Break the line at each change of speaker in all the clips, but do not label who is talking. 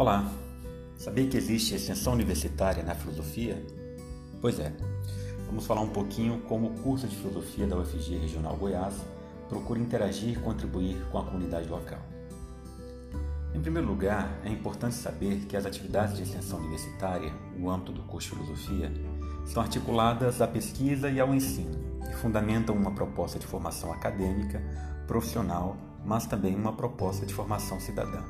Olá! Sabia que existe extensão universitária na filosofia? Pois é, vamos falar um pouquinho como o curso de filosofia da UFG Regional Goiás procura interagir e contribuir com a comunidade local. Em primeiro lugar, é importante saber que as atividades de extensão universitária, no âmbito do curso de filosofia, são articuladas à pesquisa e ao ensino e fundamentam uma proposta de formação acadêmica, profissional, mas também uma proposta de formação cidadã.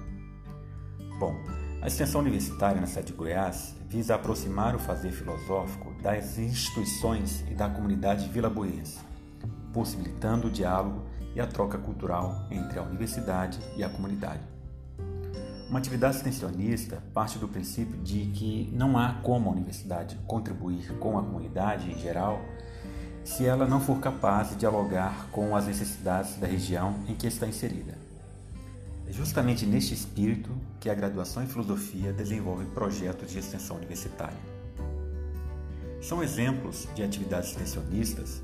Bom, a extensão universitária na cidade de Goiás visa aproximar o fazer filosófico das instituições e da comunidade vilaboense, possibilitando o diálogo e a troca cultural entre a universidade e a comunidade. Uma atividade extensionista parte do princípio de que não há como a universidade contribuir com a comunidade em geral se ela não for capaz de dialogar com as necessidades da região em que está inserida. É justamente neste espírito que a graduação em filosofia desenvolve projetos de extensão universitária. São exemplos de atividades extensionistas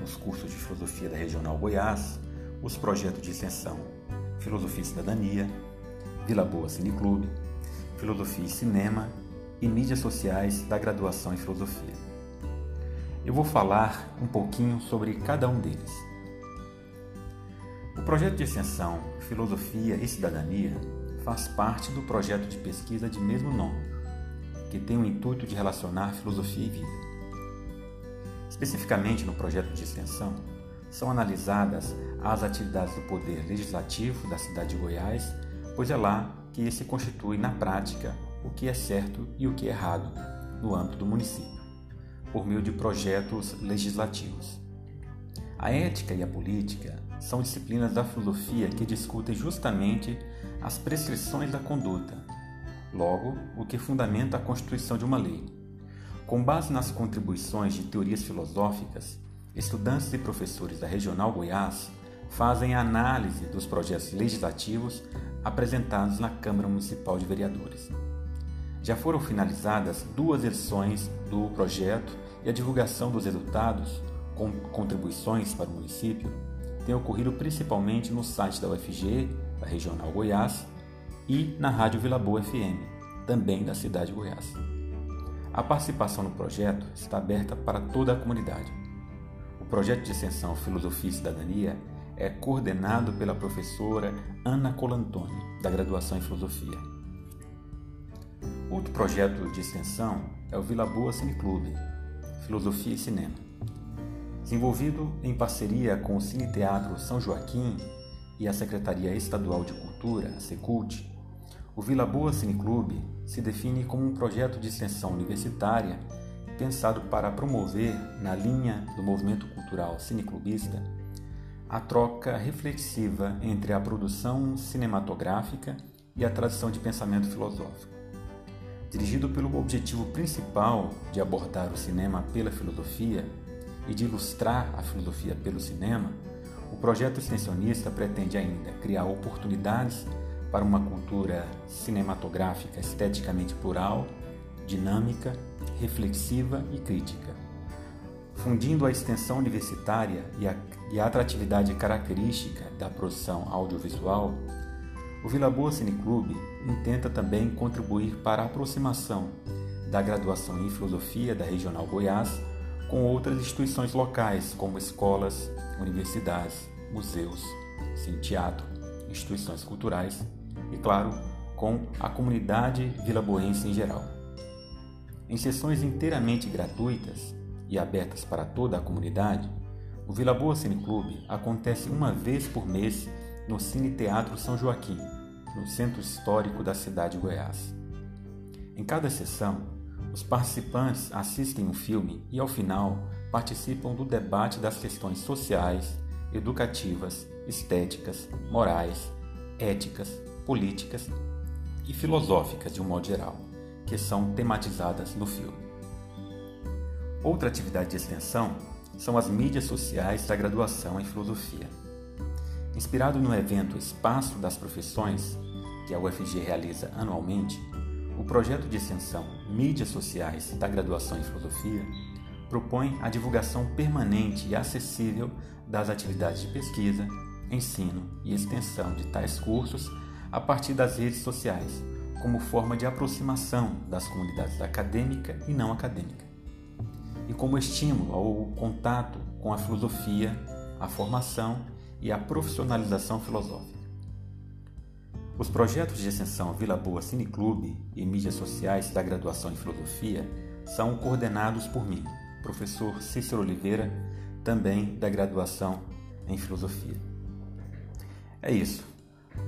nos cursos de filosofia da Regional Goiás, os projetos de extensão Filosofia e Cidadania, Vila Boa Cine Clube, Filosofia e Cinema e mídias sociais da graduação em filosofia. Eu vou falar um pouquinho sobre cada um deles. O projeto de extensão Filosofia e Cidadania faz parte do projeto de pesquisa de mesmo nome, que tem o intuito de relacionar filosofia e vida. Especificamente no projeto de extensão, são analisadas as atividades do Poder Legislativo da cidade de Goiás, pois é lá que se constitui na prática o que é certo e o que é errado no âmbito do município, por meio de projetos legislativos. A ética e a política são disciplinas da filosofia que discutem justamente as prescrições da conduta, logo, o que fundamenta a constituição de uma lei. Com base nas contribuições de teorias filosóficas, estudantes e professores da Regional Goiás fazem a análise dos projetos legislativos apresentados na Câmara Municipal de Vereadores. Já foram finalizadas duas edições do projeto e a divulgação dos resultados contribuições para o município tem ocorrido principalmente no site da UFG, da Regional Goiás, e na Rádio Vila Boa FM, também da cidade de Goiás. A participação no projeto está aberta para toda a comunidade. O projeto de extensão Filosofia e Cidadania é coordenado pela professora Ana Colantoni, da graduação em Filosofia. Outro projeto de extensão é o Vila Boa Cine Clube, Filosofia e Cinema. Desenvolvido em parceria com o Cine Teatro São Joaquim e a Secretaria Estadual de Cultura, a Secult, o Vila Boa Cine Clube se define como um projeto de extensão universitária pensado para promover, na linha do movimento cultural cineclubista, a troca reflexiva entre a produção cinematográfica e a tradição de pensamento filosófico. Dirigido pelo objetivo principal de abordar o cinema pela filosofia, e de ilustrar a filosofia pelo cinema, o projeto extensionista pretende ainda criar oportunidades para uma cultura cinematográfica esteticamente plural, dinâmica, reflexiva e crítica. Fundindo a extensão universitária e a, e a atratividade característica da produção audiovisual, o Vila Boa Cine Clube intenta também contribuir para a aproximação da graduação em filosofia da Regional Goiás com outras instituições locais, como escolas, universidades, museus, sim, teatro, instituições culturais e, claro, com a comunidade vilaboense em geral. Em sessões inteiramente gratuitas e abertas para toda a comunidade, o Vila Boa Cine Clube acontece uma vez por mês no Cine Teatro São Joaquim, no centro histórico da cidade de Goiás. Em cada sessão, os participantes assistem um filme e, ao final, participam do debate das questões sociais, educativas, estéticas, morais, éticas, políticas e filosóficas de um modo geral, que são tematizadas no filme. Outra atividade de extensão são as mídias sociais da graduação em filosofia. Inspirado no evento Espaço das Profissões, que a UFG realiza anualmente, o projeto de extensão Mídias Sociais da Graduação em Filosofia propõe a divulgação permanente e acessível das atividades de pesquisa, ensino e extensão de tais cursos a partir das redes sociais, como forma de aproximação das comunidades acadêmica e não acadêmica, e como estímulo ao contato com a filosofia, a formação e a profissionalização filosófica. Os projetos de extensão Vila Boa Cine Clube e mídias sociais da graduação em filosofia são coordenados por mim, professor Cícero Oliveira, também da graduação em filosofia. É isso.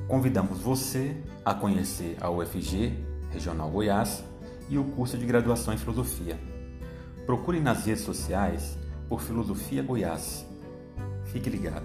Convidamos você a conhecer a UFG Regional Goiás e o curso de graduação em filosofia. Procure nas redes sociais por Filosofia Goiás. Fique ligado.